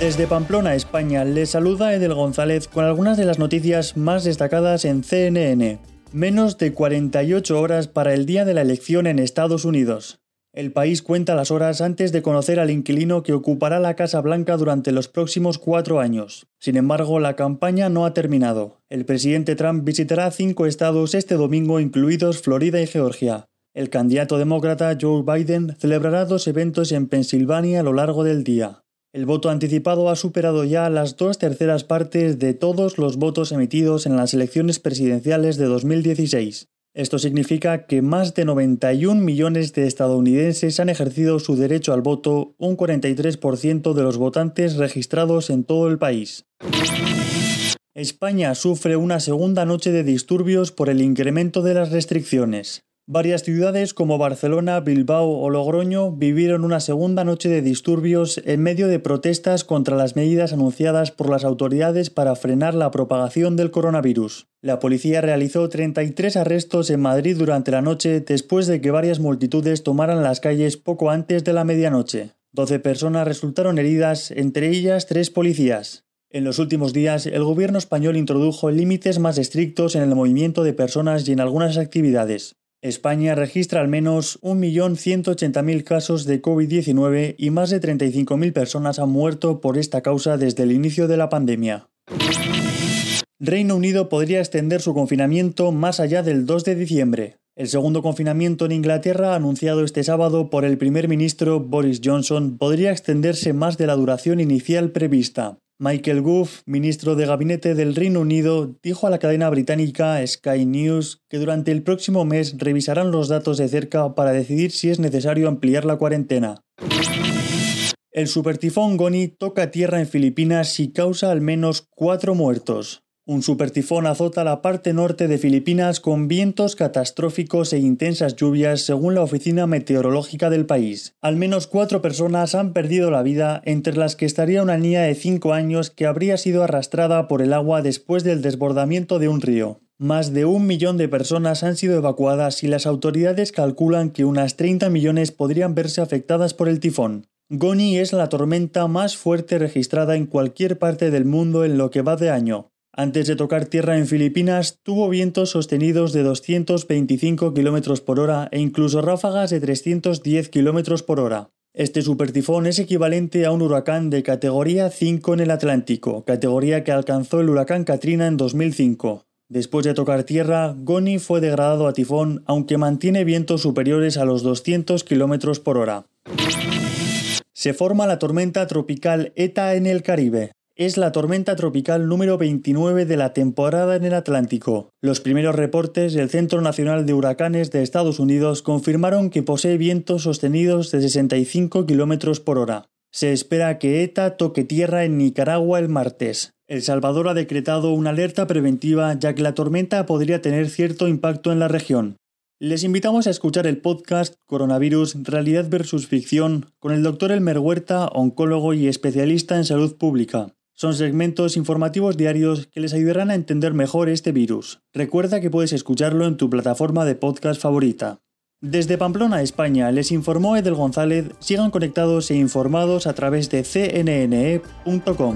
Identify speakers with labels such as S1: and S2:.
S1: Desde Pamplona, España, les saluda Edel González con algunas de las noticias más destacadas en CNN. Menos de 48 horas para el día de la elección en Estados Unidos. El país cuenta las horas antes de conocer al inquilino que ocupará la Casa Blanca durante los próximos cuatro años. Sin embargo, la campaña no ha terminado. El presidente Trump visitará cinco estados este domingo, incluidos Florida y Georgia. El candidato demócrata Joe Biden celebrará dos eventos en Pensilvania a lo largo del día. El voto anticipado ha superado ya las dos terceras partes de todos los votos emitidos en las elecciones presidenciales de 2016. Esto significa que más de 91 millones de estadounidenses han ejercido su derecho al voto, un 43% de los votantes registrados en todo el país. España sufre una segunda noche de disturbios por el incremento de las restricciones. Varias ciudades como Barcelona, Bilbao o Logroño vivieron una segunda noche de disturbios en medio de protestas contra las medidas anunciadas por las autoridades para frenar la propagación del coronavirus. La policía realizó 33 arrestos en Madrid durante la noche después de que varias multitudes tomaran las calles poco antes de la medianoche. 12 personas resultaron heridas, entre ellas tres policías. En los últimos días, el gobierno español introdujo límites más estrictos en el movimiento de personas y en algunas actividades. España registra al menos 1.180.000 casos de COVID-19 y más de 35.000 personas han muerto por esta causa desde el inicio de la pandemia. Reino Unido podría extender su confinamiento más allá del 2 de diciembre. El segundo confinamiento en Inglaterra, anunciado este sábado por el primer ministro Boris Johnson, podría extenderse más de la duración inicial prevista. Michael Gove, ministro de Gabinete del Reino Unido, dijo a la cadena británica Sky News que durante el próximo mes revisarán los datos de cerca para decidir si es necesario ampliar la cuarentena. El supertifón Goni toca tierra en Filipinas y causa al menos cuatro muertos. Un supertifón azota la parte norte de Filipinas con vientos catastróficos e intensas lluvias según la oficina meteorológica del país. Al menos cuatro personas han perdido la vida, entre las que estaría una niña de 5 años que habría sido arrastrada por el agua después del desbordamiento de un río. Más de un millón de personas han sido evacuadas y las autoridades calculan que unas 30 millones podrían verse afectadas por el tifón. Goni es la tormenta más fuerte registrada en cualquier parte del mundo en lo que va de año. Antes de tocar tierra en Filipinas, tuvo vientos sostenidos de 225 km por hora e incluso ráfagas de 310 km por hora. Este supertifón es equivalente a un huracán de categoría 5 en el Atlántico, categoría que alcanzó el huracán Katrina en 2005. Después de tocar tierra, Goni fue degradado a tifón, aunque mantiene vientos superiores a los 200 km por hora. Se forma la tormenta tropical ETA en el Caribe es la tormenta tropical número 29 de la temporada en el Atlántico. Los primeros reportes del Centro Nacional de Huracanes de Estados Unidos confirmaron que posee vientos sostenidos de 65 km por hora. Se espera que ETA toque tierra en Nicaragua el martes. El Salvador ha decretado una alerta preventiva ya que la tormenta podría tener cierto impacto en la región. Les invitamos a escuchar el podcast Coronavirus, Realidad versus Ficción con el doctor Elmer Huerta, oncólogo y especialista en salud pública. Son segmentos informativos diarios que les ayudarán a entender mejor este virus. Recuerda que puedes escucharlo en tu plataforma de podcast favorita. Desde Pamplona, España, les informó Edel González. Sigan conectados e informados a través de cnne.com.